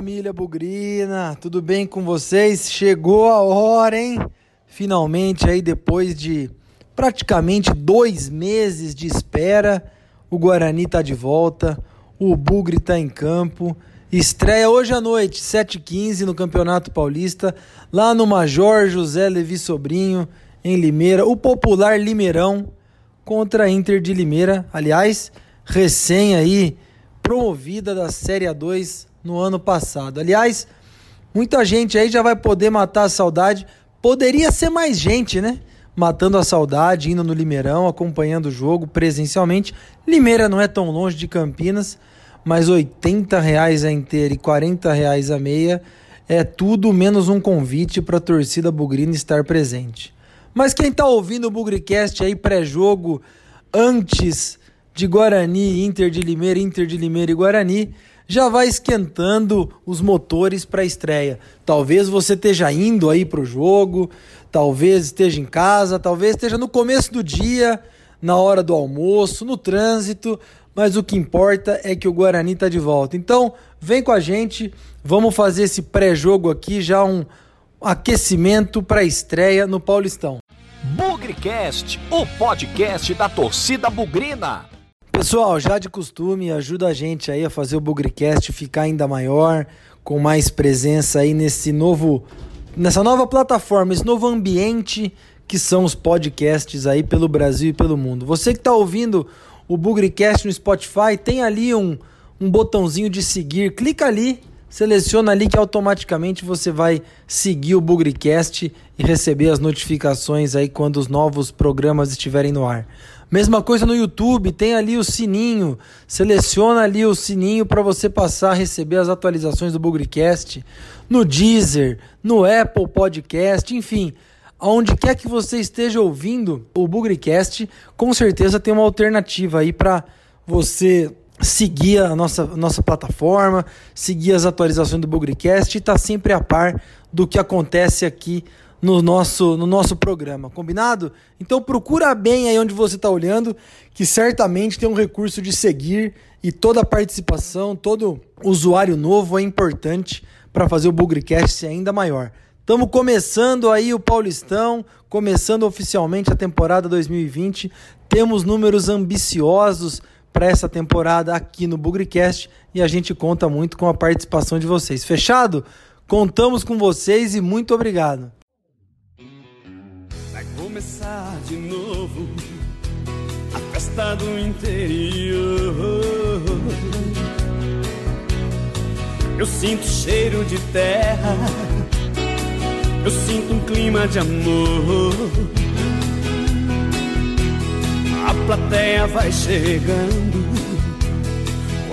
família Bugrina, tudo bem com vocês? Chegou a hora, hein? Finalmente, aí depois de praticamente dois meses de espera, o Guarani tá de volta, o Bugre tá em campo. Estreia hoje à noite, 7h15, no Campeonato Paulista, lá no Major José Levi Sobrinho, em Limeira, o popular Limeirão contra a Inter de Limeira. Aliás, recém aí promovida da Série A2 no ano passado. Aliás, muita gente aí já vai poder matar a saudade. Poderia ser mais gente, né? Matando a saudade, indo no Limeirão, acompanhando o jogo presencialmente. Limeira não é tão longe de Campinas, mas R$ reais a inteira e R$ reais a meia é tudo menos um convite para a torcida bugrina estar presente. Mas quem está ouvindo o Bugricast aí pré-jogo antes de Guarani, Inter de Limeira, Inter de Limeira e Guarani, já vai esquentando os motores para a estreia. Talvez você esteja indo aí para o jogo, talvez esteja em casa, talvez esteja no começo do dia, na hora do almoço, no trânsito, mas o que importa é que o Guarani está de volta. Então, vem com a gente, vamos fazer esse pré-jogo aqui, já um aquecimento para a estreia no Paulistão. Bugrecast, o podcast da torcida bugrina. Pessoal, já de costume, ajuda a gente aí a fazer o Bugrecast ficar ainda maior, com mais presença aí nesse novo nessa nova plataforma, esse novo ambiente que são os podcasts aí pelo Brasil e pelo mundo. Você que está ouvindo o Bugrecast no Spotify, tem ali um, um botãozinho de seguir, clica ali, seleciona ali que automaticamente você vai seguir o Bugrecast e receber as notificações aí quando os novos programas estiverem no ar. Mesma coisa no YouTube, tem ali o sininho. Seleciona ali o sininho para você passar a receber as atualizações do Bugrecast no Deezer, no Apple Podcast, enfim, aonde quer que você esteja ouvindo o Bugrecast, com certeza tem uma alternativa aí para você seguir a nossa, nossa plataforma, seguir as atualizações do Bugrecast e estar tá sempre a par do que acontece aqui no nosso, no nosso programa, combinado? Então procura bem aí onde você está olhando, que certamente tem um recurso de seguir e toda participação, todo usuário novo é importante para fazer o Bugrecast ser ainda maior. Estamos começando aí o Paulistão, começando oficialmente a temporada 2020. Temos números ambiciosos para essa temporada aqui no Bugrecast e a gente conta muito com a participação de vocês. Fechado? Contamos com vocês e muito obrigado começar de novo a festa do interior. Eu sinto cheiro de terra, eu sinto um clima de amor. A plateia vai chegando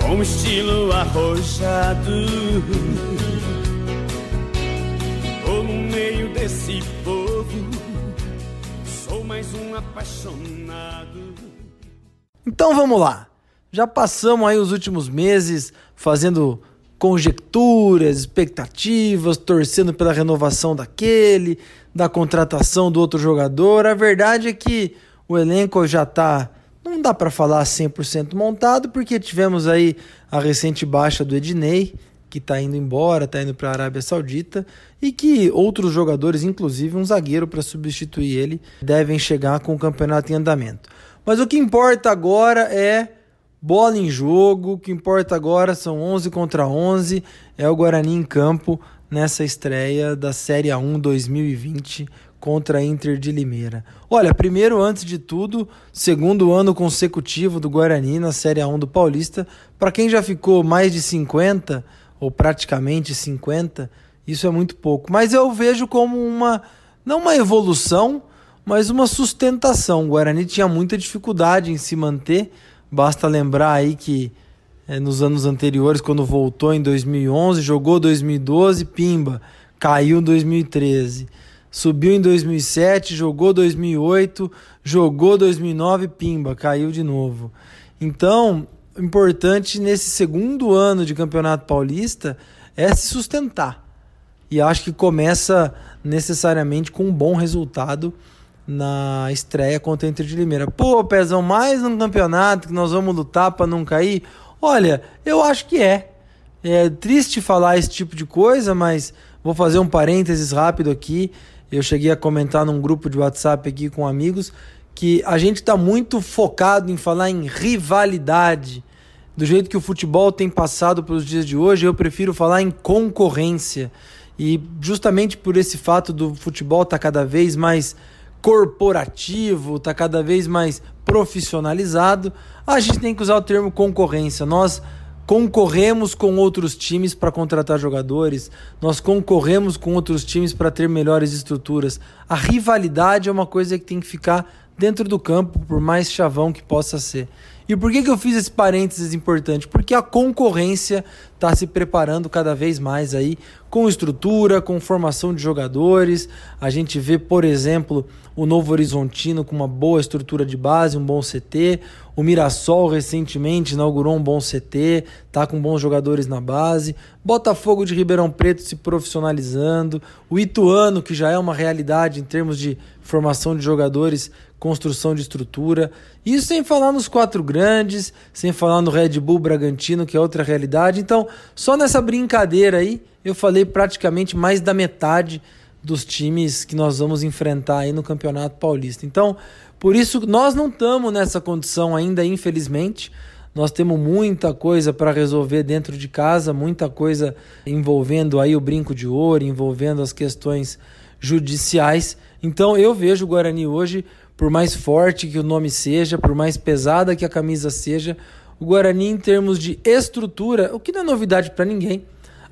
com estilo arrojado. Tô no meio desse povo um apaixonado. Então vamos lá. Já passamos aí os últimos meses fazendo conjecturas, expectativas, torcendo pela renovação daquele, da contratação do outro jogador. A verdade é que o elenco já está não dá para falar 100% montado, porque tivemos aí a recente baixa do Ednei, que está indo embora, está indo para a Arábia Saudita, e que outros jogadores, inclusive um zagueiro para substituir ele, devem chegar com o campeonato em andamento. Mas o que importa agora é bola em jogo, o que importa agora são 11 contra 11, é o Guarani em campo nessa estreia da Série A1 2020 contra a Inter de Limeira. Olha, primeiro, antes de tudo, segundo ano consecutivo do Guarani na Série A1 do Paulista. Para quem já ficou mais de 50 ou praticamente 50, isso é muito pouco. Mas eu vejo como uma, não uma evolução, mas uma sustentação. O Guarani tinha muita dificuldade em se manter. Basta lembrar aí que é, nos anos anteriores, quando voltou em 2011, jogou 2012, pimba, caiu em 2013. Subiu em 2007, jogou 2008, jogou 2009, pimba, caiu de novo. Então, importante nesse segundo ano de Campeonato Paulista é se sustentar e acho que começa necessariamente com um bom resultado na estreia contra o Inter de Limeira. Pô, Pezão, mais um campeonato que nós vamos lutar para não cair? Olha, eu acho que é. É triste falar esse tipo de coisa, mas vou fazer um parênteses rápido aqui. Eu cheguei a comentar num grupo de WhatsApp aqui com amigos que a gente está muito focado em falar em rivalidade. Do jeito que o futebol tem passado pelos dias de hoje, eu prefiro falar em concorrência. E justamente por esse fato do futebol estar tá cada vez mais corporativo, está cada vez mais profissionalizado, a gente tem que usar o termo concorrência. Nós concorremos com outros times para contratar jogadores, nós concorremos com outros times para ter melhores estruturas. A rivalidade é uma coisa que tem que ficar dentro do campo, por mais chavão que possa ser. E por que, que eu fiz esse parênteses importante? Porque a concorrência está se preparando cada vez mais aí, com estrutura, com formação de jogadores. A gente vê, por exemplo, o Novo Horizontino com uma boa estrutura de base, um bom CT. O Mirassol recentemente inaugurou um bom CT, tá com bons jogadores na base. Botafogo de Ribeirão Preto se profissionalizando. O Ituano, que já é uma realidade em termos de formação de jogadores, construção de estrutura. Isso sem falar nos quatro grandes, sem falar no Red Bull Bragantino, que é outra realidade. Então, só nessa brincadeira aí, eu falei praticamente mais da metade dos times que nós vamos enfrentar aí no Campeonato Paulista. Então, por isso nós não estamos nessa condição ainda, infelizmente. Nós temos muita coisa para resolver dentro de casa, muita coisa envolvendo aí o brinco de ouro, envolvendo as questões judiciais. Então eu vejo o Guarani hoje por mais forte que o nome seja, por mais pesada que a camisa seja, o Guarani, em termos de estrutura, o que não é novidade para ninguém,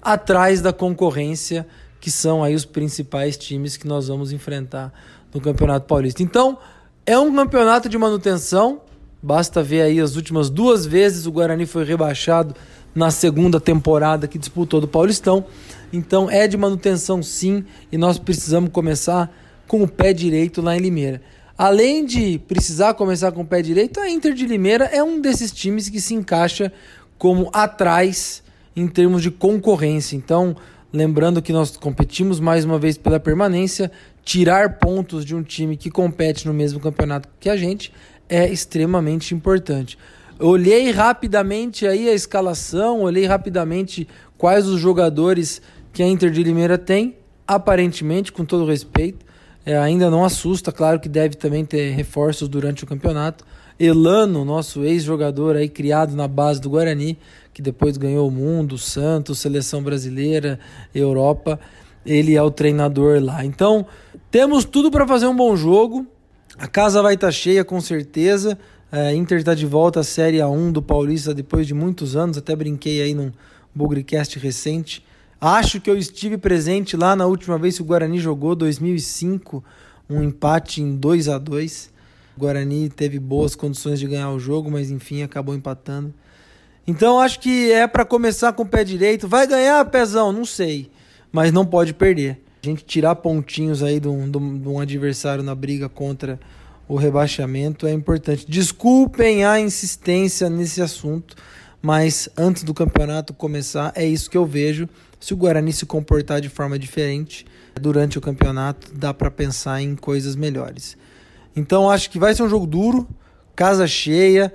atrás da concorrência, que são aí os principais times que nós vamos enfrentar no Campeonato Paulista. Então, é um campeonato de manutenção, basta ver aí as últimas duas vezes o Guarani foi rebaixado na segunda temporada que disputou do Paulistão. Então, é de manutenção sim, e nós precisamos começar com o pé direito lá em Limeira. Além de precisar começar com o pé direito, a Inter de Limeira é um desses times que se encaixa como atrás em termos de concorrência. Então, lembrando que nós competimos mais uma vez pela permanência, tirar pontos de um time que compete no mesmo campeonato que a gente é extremamente importante. Olhei rapidamente aí a escalação, olhei rapidamente quais os jogadores que a Inter de Limeira tem. Aparentemente, com todo respeito, é, ainda não assusta, claro que deve também ter reforços durante o campeonato. Elano, nosso ex-jogador aí criado na base do Guarani, que depois ganhou o mundo, Santos, seleção brasileira, Europa, ele é o treinador lá. Então, temos tudo para fazer um bom jogo. A casa vai estar tá cheia com certeza. É, Inter está de volta à Série A1 do Paulista depois de muitos anos. Até brinquei aí num Bugrecast recente. Acho que eu estive presente lá na última vez que o Guarani jogou, 2005, um empate em 2 a 2 O Guarani teve boas condições de ganhar o jogo, mas enfim, acabou empatando. Então acho que é para começar com o pé direito. Vai ganhar, pezão? Não sei, mas não pode perder. A gente tirar pontinhos aí de um, de um adversário na briga contra o rebaixamento é importante. Desculpem a insistência nesse assunto, mas antes do campeonato começar, é isso que eu vejo. Se o Guarani se comportar de forma diferente durante o campeonato, dá para pensar em coisas melhores. Então acho que vai ser um jogo duro, casa cheia.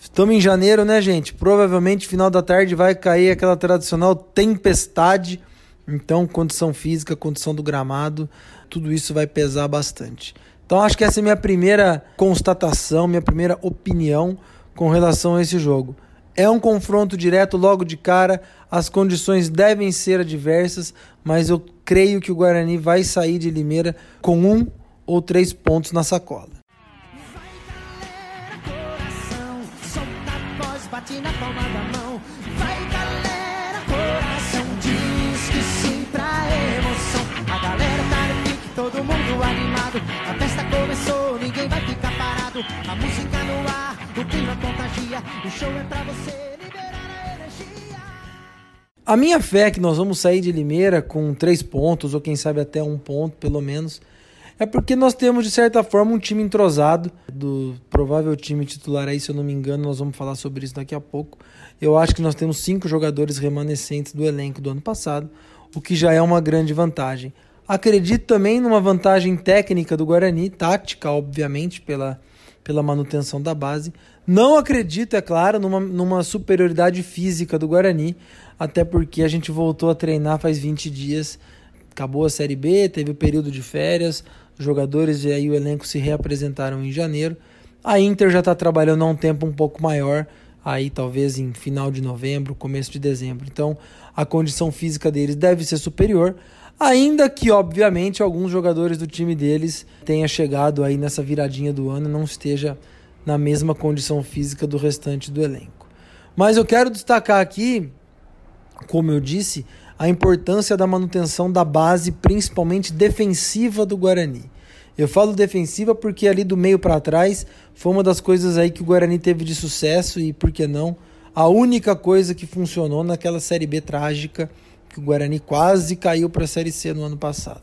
Estamos em janeiro, né, gente? Provavelmente final da tarde vai cair aquela tradicional tempestade. Então, condição física, condição do gramado, tudo isso vai pesar bastante. Então, acho que essa é minha primeira constatação, minha primeira opinião com relação a esse jogo. É um confronto direto logo de cara, as condições devem ser adversas, mas eu creio que o Guarani vai sair de Limeira com um ou três pontos na sacola. todo mundo animado. A festa começou, ninguém vai ficar parado. A música contagia. O show é pra você liberar a energia. A minha fé é que nós vamos sair de Limeira com três pontos, ou quem sabe até um ponto, pelo menos. É porque nós temos, de certa forma, um time entrosado, do provável time titular aí, se eu não me engano, nós vamos falar sobre isso daqui a pouco. Eu acho que nós temos cinco jogadores remanescentes do elenco do ano passado, o que já é uma grande vantagem. Acredito também numa vantagem técnica do Guarani, tática, obviamente, pela pela manutenção da base. Não acredito, é claro, numa, numa superioridade física do Guarani, até porque a gente voltou a treinar faz 20 dias, acabou a Série B, teve o período de férias, os jogadores e aí o elenco se reapresentaram em janeiro. A Inter já está trabalhando há um tempo um pouco maior, aí talvez em final de novembro, começo de dezembro. Então a condição física deles deve ser superior, ainda que obviamente alguns jogadores do time deles tenha chegado aí nessa viradinha do ano e não esteja na mesma condição física do restante do elenco. Mas eu quero destacar aqui, como eu disse, a importância da manutenção da base, principalmente defensiva do Guarani. Eu falo defensiva porque ali do meio para trás foi uma das coisas aí que o Guarani teve de sucesso e por que não a única coisa que funcionou naquela série B trágica que o Guarani quase caiu para a série C no ano passado.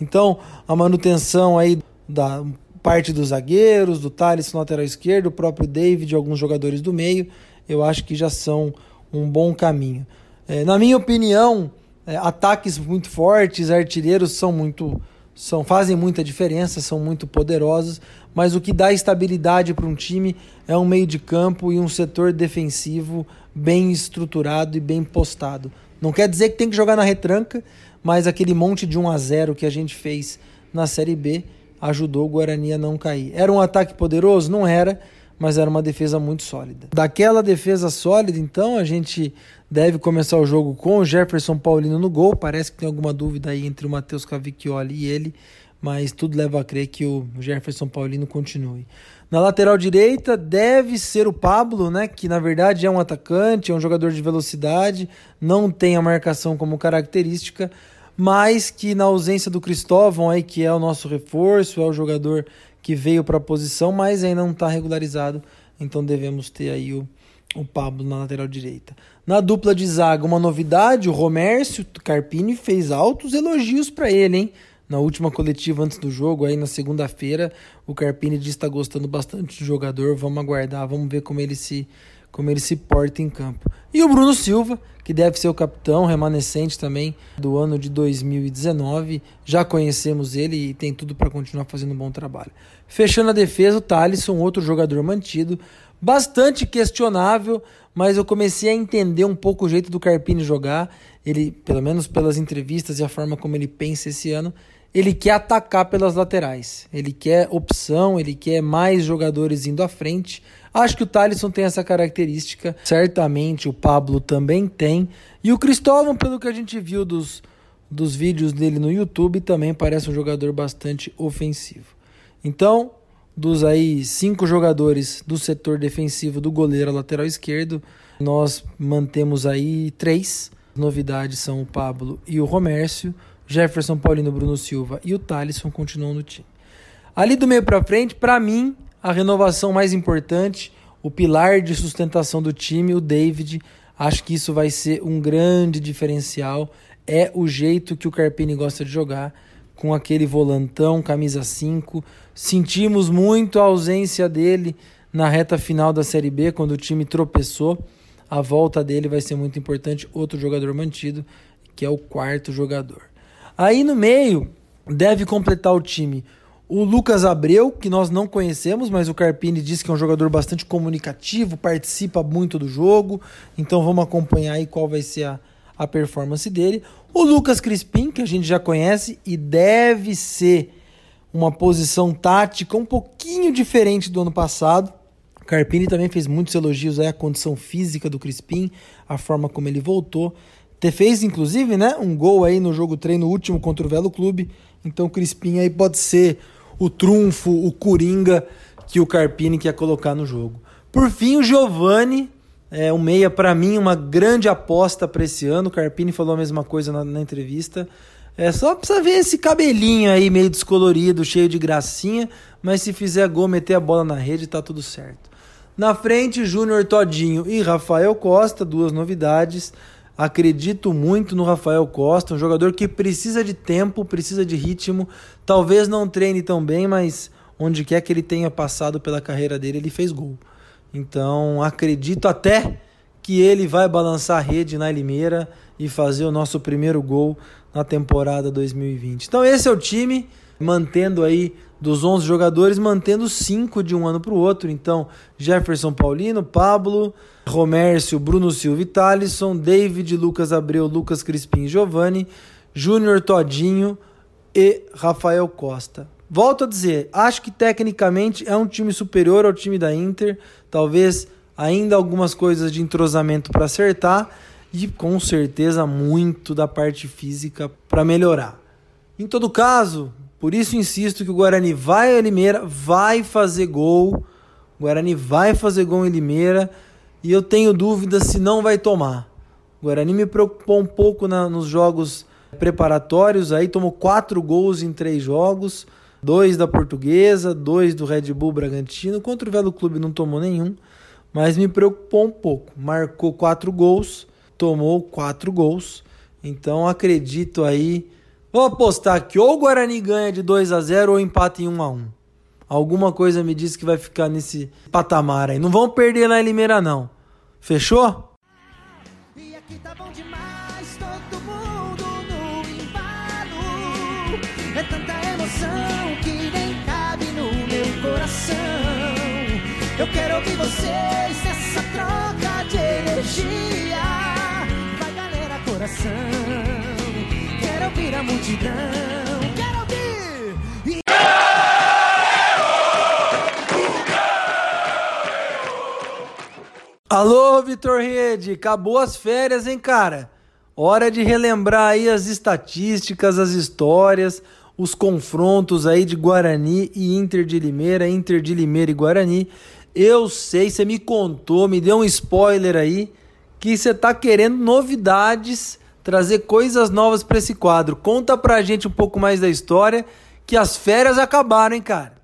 Então, a manutenção aí da parte dos zagueiros, do Thales no lateral esquerdo, o próprio David, alguns jogadores do meio, eu acho que já são um bom caminho. É, na minha opinião, é, ataques muito fortes, artilheiros são muito são fazem muita diferença, são muito poderosos, mas o que dá estabilidade para um time é um meio de campo e um setor defensivo bem estruturado e bem postado. Não quer dizer que tem que jogar na retranca, mas aquele monte de 1 a 0 que a gente fez na Série B ajudou o Guarani a não cair. Era um ataque poderoso? Não era, mas era uma defesa muito sólida. Daquela defesa sólida, então, a gente deve começar o jogo com o Jefferson Paulino no gol. Parece que tem alguma dúvida aí entre o Matheus Cavicchioli e ele, mas tudo leva a crer que o Jefferson Paulino continue. Na lateral direita deve ser o Pablo, né, que na verdade é um atacante, é um jogador de velocidade, não tem a marcação como característica, mas que na ausência do Cristóvão aí que é o nosso reforço, é o jogador que veio para a posição, mas ainda não está regularizado, então devemos ter aí o, o Pablo na lateral direita. Na dupla de zaga, uma novidade, o Romércio Carpini fez altos elogios para ele, hein? Na última coletiva antes do jogo, aí na segunda-feira, o Carpini disse estar tá gostando bastante do jogador. Vamos aguardar, vamos ver como ele se como ele se porta em campo. E o Bruno Silva, que deve ser o capitão remanescente também do ano de 2019. Já conhecemos ele e tem tudo para continuar fazendo um bom trabalho. Fechando a defesa, o Thalisson, outro jogador mantido, bastante questionável, mas eu comecei a entender um pouco o jeito do Carpini jogar. Ele, pelo menos pelas entrevistas e a forma como ele pensa esse ano, ele quer atacar pelas laterais. Ele quer opção, ele quer mais jogadores indo à frente. Acho que o Thalisson tem essa característica, certamente o Pablo também tem. E o Cristóvão, pelo que a gente viu dos, dos vídeos dele no YouTube, também parece um jogador bastante ofensivo. Então, dos aí cinco jogadores do setor defensivo do goleiro lateral esquerdo, nós mantemos aí três. Novidades são o Pablo e o Romércio. Jefferson Paulino, Bruno Silva e o Thalisson continuam no time. Ali do meio para frente, para mim, a renovação mais importante, o pilar de sustentação do time, o David. Acho que isso vai ser um grande diferencial. É o jeito que o Carpini gosta de jogar, com aquele volantão, camisa 5. Sentimos muito a ausência dele na reta final da Série B, quando o time tropeçou. A volta dele vai ser muito importante. Outro jogador mantido, que é o quarto jogador. Aí no meio, deve completar o time o Lucas Abreu, que nós não conhecemos, mas o Carpini disse que é um jogador bastante comunicativo, participa muito do jogo, então vamos acompanhar aí qual vai ser a, a performance dele. O Lucas Crispim, que a gente já conhece e deve ser uma posição tática um pouquinho diferente do ano passado. O Carpini também fez muitos elogios à condição física do Crispim, a forma como ele voltou. Te fez, inclusive, né, um gol aí no jogo treino último contra o Velo Clube. Então o Crispim aí pode ser o trunfo, o coringa que o Carpini quer colocar no jogo. Por fim, o Giovani, é, o meia, para mim, uma grande aposta para esse ano. O Carpini falou a mesma coisa na, na entrevista. É só precisa ver esse cabelinho aí meio descolorido, cheio de gracinha, mas se fizer gol, meter a bola na rede, tá tudo certo. Na frente, Júnior Todinho e Rafael Costa, duas novidades. Acredito muito no Rafael Costa, um jogador que precisa de tempo, precisa de ritmo. Talvez não treine tão bem, mas onde quer que ele tenha passado pela carreira dele, ele fez gol. Então acredito até que ele vai balançar a rede na Limeira e fazer o nosso primeiro gol na temporada 2020. Então esse é o time, mantendo aí dos 11 jogadores, mantendo 5 de um ano para o outro. Então, Jefferson Paulino, Pablo, Romércio, Bruno Silva e Thalisson, David, Lucas Abreu, Lucas Crispim e Giovanni, Júnior Todinho e Rafael Costa. Volto a dizer, acho que tecnicamente é um time superior ao time da Inter, talvez ainda algumas coisas de entrosamento para acertar e com certeza muito da parte física para melhorar. Em todo caso, por isso insisto que o Guarani vai a Limeira, vai fazer gol. O Guarani vai fazer gol em Limeira e eu tenho dúvidas se não vai tomar. O Guarani me preocupou um pouco na, nos jogos preparatórios, aí tomou quatro gols em três jogos, dois da Portuguesa, dois do Red Bull Bragantino. Contra o Velo Clube não tomou nenhum, mas me preocupou um pouco. Marcou quatro gols, tomou quatro gols, então acredito aí Vou apostar que ou o Guarani ganha de 2 a 0 ou empata em 1 a 1. Alguma coisa me diz que vai ficar nesse patamar aí. Não vão perder na Limeira não. Fechou? E aqui tá bom demais, todo mundo no embalo. É tanta emoção que nem cabe no meu coração. Eu quero ouvir vocês nessa troca de energia. Vai galera, coração ouvir a multidão. Quero ouvir! Alô, Vitor Rede, acabou as férias, hein, cara? Hora de relembrar aí as estatísticas, as histórias, os confrontos aí de Guarani e Inter de Limeira, Inter de Limeira e Guarani. Eu sei, você me contou, me deu um spoiler aí, que você tá querendo novidades trazer coisas novas para esse quadro. Conta pra gente um pouco mais da história, que as férias acabaram, hein, cara?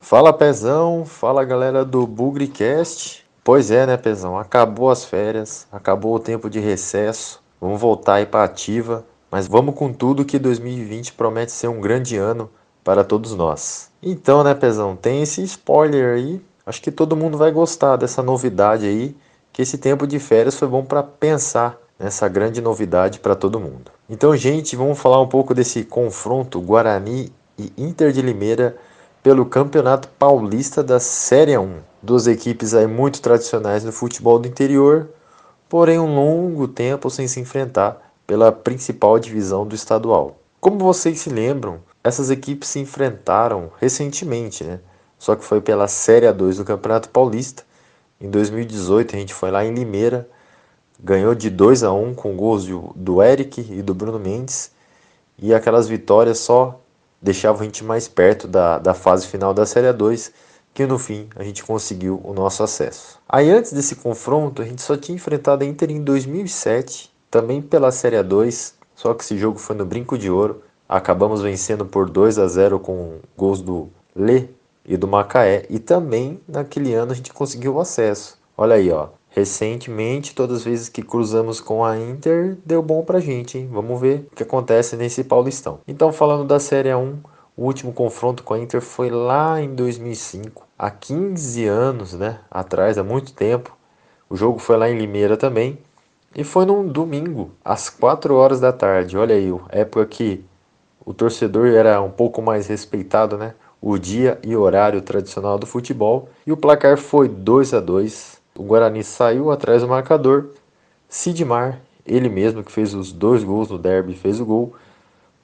Fala Pezão, fala galera do Bugricast. Pois é, né, Pezão? Acabou as férias, acabou o tempo de recesso. Vamos voltar aí para ativa, mas vamos com tudo que 2020 promete ser um grande ano para todos nós. Então, né, Pezão, tem esse spoiler aí. Acho que todo mundo vai gostar dessa novidade aí, que esse tempo de férias foi bom para pensar nessa grande novidade para todo mundo. Então, gente, vamos falar um pouco desse confronto Guarani e Inter de Limeira pelo Campeonato Paulista da Série 1. Duas equipes aí muito tradicionais no futebol do interior, porém um longo tempo sem se enfrentar pela principal divisão do estadual. Como vocês se lembram, essas equipes se enfrentaram recentemente, né? Só que foi pela Série A2 do Campeonato Paulista. Em 2018 a gente foi lá em Limeira, ganhou de 2 a 1 com gols do Eric e do Bruno Mendes. E aquelas vitórias só deixavam a gente mais perto da, da fase final da Série A2 que no fim a gente conseguiu o nosso acesso. Aí antes desse confronto, a gente só tinha enfrentado a Inter em 2007, também pela Série A2, só que esse jogo foi no Brinco de Ouro. Acabamos vencendo por 2 a 0 com gols do Lê e do Macaé, e também naquele ano a gente conseguiu o acesso. Olha aí, ó. Recentemente, todas as vezes que cruzamos com a Inter, deu bom pra gente, hein? Vamos ver o que acontece nesse Paulistão. Então, falando da Série A1, o último confronto com a Inter foi lá em 2005, há 15 anos, né? Atrás, há muito tempo. O jogo foi lá em Limeira também. E foi num domingo, às 4 horas da tarde. Olha aí, época que o torcedor era um pouco mais respeitado, né? O dia e horário tradicional do futebol. E o placar foi 2 a 2 O Guarani saiu atrás do marcador. Sidmar, ele mesmo que fez os dois gols no derby, fez o gol.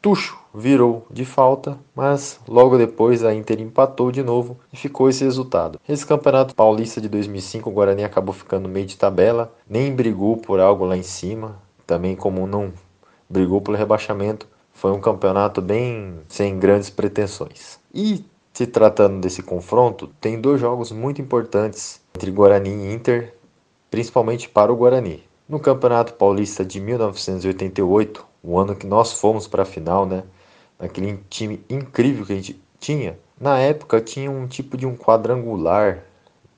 Tuxo virou de falta, mas logo depois a Inter empatou de novo e ficou esse resultado. Esse campeonato paulista de 2005, o Guarani acabou ficando meio de tabela, nem brigou por algo lá em cima, também como não brigou pelo rebaixamento, foi um campeonato bem sem grandes pretensões. E se tratando desse confronto, tem dois jogos muito importantes entre Guarani e Inter, principalmente para o Guarani. No Campeonato Paulista de 1988, o ano que nós fomos para a final, né? Naquele time incrível que a gente tinha. Na época tinha um tipo de um quadrangular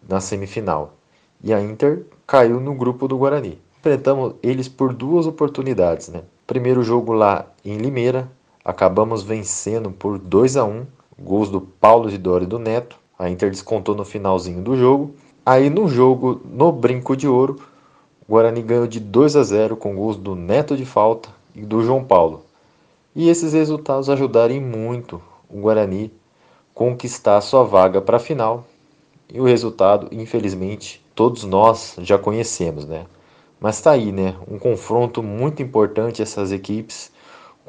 na semifinal. E a Inter caiu no grupo do Guarani. Enfrentamos eles por duas oportunidades, né? Primeiro jogo lá em Limeira, acabamos vencendo por 2 a 1 gols do Paulo Zidoro e do Neto. A Inter descontou no finalzinho do jogo. Aí no jogo, no Brinco de Ouro, o Guarani ganhou de 2 a 0 com gols do Neto de falta e do João Paulo. E esses resultados ajudaram muito o Guarani conquistar sua vaga para a final. E o resultado, infelizmente, todos nós já conhecemos, né? Mas tá aí, né? Um confronto muito importante essas equipes,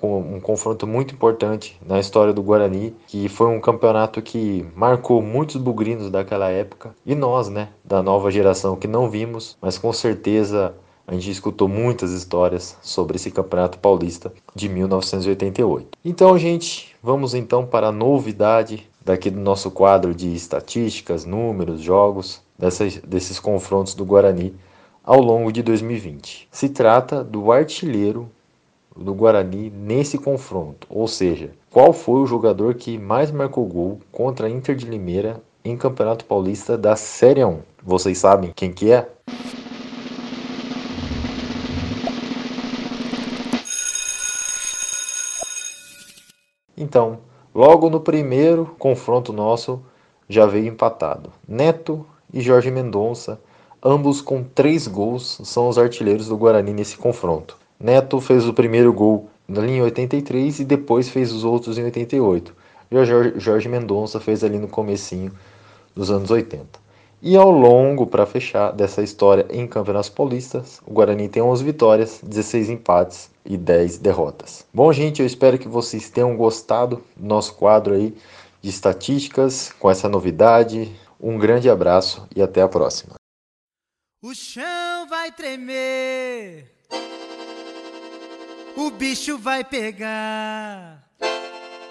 um confronto muito importante na história do Guarani, que foi um campeonato que marcou muitos bugrinos daquela época e nós, né, da nova geração que não vimos, mas com certeza a gente escutou muitas histórias sobre esse Campeonato Paulista de 1988. Então, gente, vamos então para a novidade daqui do nosso quadro de estatísticas, números, jogos, dessas, desses confrontos do Guarani ao longo de 2020. Se trata do artilheiro do Guarani nesse confronto, ou seja, qual foi o jogador que mais marcou gol contra a Inter de Limeira em Campeonato Paulista da Série 1. Vocês sabem quem que é? Então, logo no primeiro confronto nosso já veio empatado. Neto e Jorge Mendonça, ambos com três gols, são os artilheiros do Guarani nesse confronto. Neto fez o primeiro gol em 83 e depois fez os outros em 88. E o Jorge Mendonça fez ali no comecinho dos anos 80. E ao longo, para fechar, dessa história em Campeonatos Paulistas, o Guarani tem 11 vitórias, 16 empates e 10 derrotas. Bom, gente, eu espero que vocês tenham gostado do nosso quadro aí de estatísticas com essa novidade. Um grande abraço e até a próxima. O chão vai tremer, o bicho vai pegar,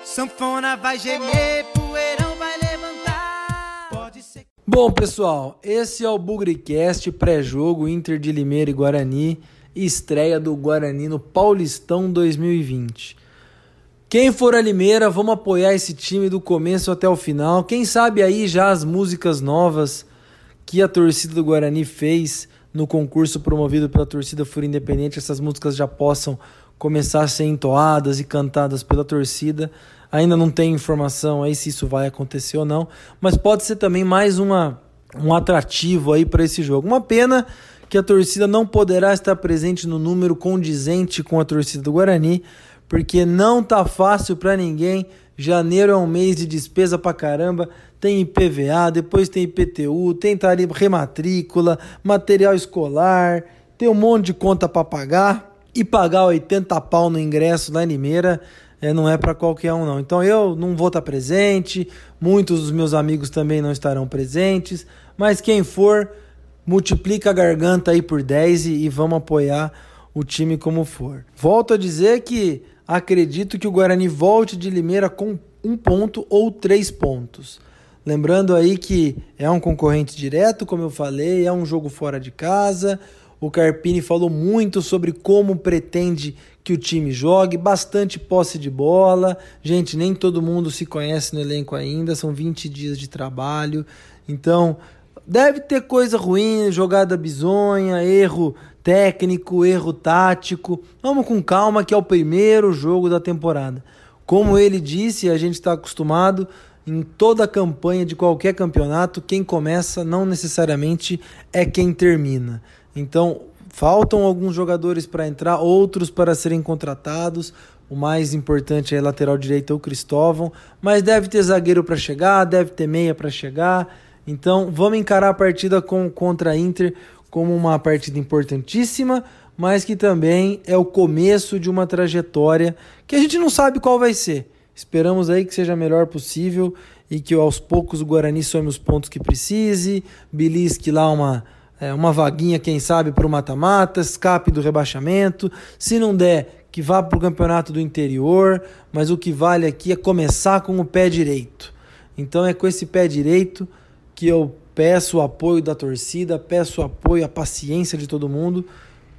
sanfona vai gemer, Bom, pessoal, esse é o Bugricast pré-jogo Inter de Limeira e Guarani estreia do Guarani no Paulistão 2020. Quem for a Limeira, vamos apoiar esse time do começo até o final. Quem sabe aí já as músicas novas que a torcida do Guarani fez no concurso promovido pela torcida Fura Independente, essas músicas já possam começar a ser entoadas e cantadas pela torcida. Ainda não tem informação aí se isso vai acontecer ou não, mas pode ser também mais uma, um atrativo aí para esse jogo. Uma pena que a torcida não poderá estar presente no número condizente com a torcida do Guarani, porque não tá fácil para ninguém. Janeiro é um mês de despesa pra caramba. Tem IPVA, depois tem IPTU, tem tarifa rematrícula, material escolar, tem um monte de conta para pagar e pagar 80 pau no ingresso lá em Limeira é, não é para qualquer um não. Então eu não vou estar presente, muitos dos meus amigos também não estarão presentes, mas quem for multiplica a garganta aí por 10 e, e vamos apoiar o time como for. Volto a dizer que acredito que o Guarani volte de Limeira com um ponto ou três pontos. Lembrando aí que é um concorrente direto, como eu falei, é um jogo fora de casa. O Carpini falou muito sobre como pretende que o time jogue, bastante posse de bola. Gente, nem todo mundo se conhece no elenco ainda, são 20 dias de trabalho. Então, Deve ter coisa ruim, jogada bizonha, erro técnico, erro tático. Vamos com calma, que é o primeiro jogo da temporada. Como ele disse, a gente está acostumado em toda a campanha de qualquer campeonato, quem começa não necessariamente é quem termina. Então, faltam alguns jogadores para entrar, outros para serem contratados. O mais importante é lateral direito o Cristóvão, mas deve ter zagueiro para chegar, deve ter meia para chegar. Então vamos encarar a partida com, contra a Inter como uma partida importantíssima, mas que também é o começo de uma trajetória que a gente não sabe qual vai ser. Esperamos aí que seja melhor possível e que aos poucos o Guarani some os pontos que precise, belisque lá uma, é, uma vaguinha, quem sabe, para o mata-mata, escape do rebaixamento. Se não der, que vá para o campeonato do interior, mas o que vale aqui é começar com o pé direito. Então é com esse pé direito que eu peço o apoio da torcida, peço o apoio, a paciência de todo mundo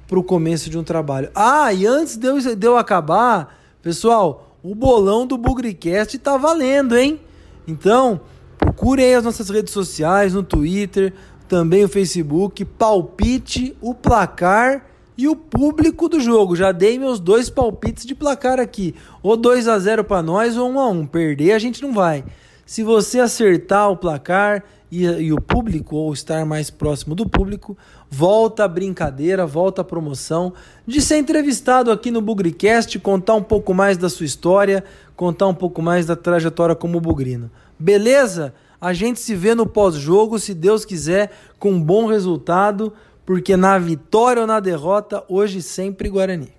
para o começo de um trabalho. Ah, e antes de eu, de eu acabar, pessoal, o bolão do Bugricast tá valendo, hein? Então, procurem as nossas redes sociais, no Twitter, também o Facebook, palpite o placar e o público do jogo. Já dei meus dois palpites de placar aqui. Ou 2 a 0 para nós ou 1 a 1. Perder a gente não vai. Se você acertar o placar e, e, o público, ou estar mais próximo do público, volta a brincadeira, volta a promoção de ser entrevistado aqui no Bugricast, contar um pouco mais da sua história, contar um pouco mais da trajetória como bugrino. Beleza? A gente se vê no pós-jogo, se Deus quiser, com um bom resultado, porque na vitória ou na derrota, hoje sempre Guarani.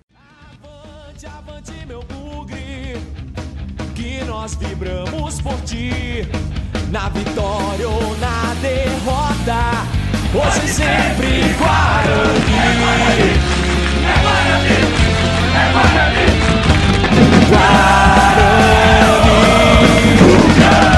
Avante, avante, meu bugre, que nós vibramos por ti. Na vitória ou na derrota, hoje sempre Guarani. É Guarani, é Guarani, é Guarani. Guarani. Guarani.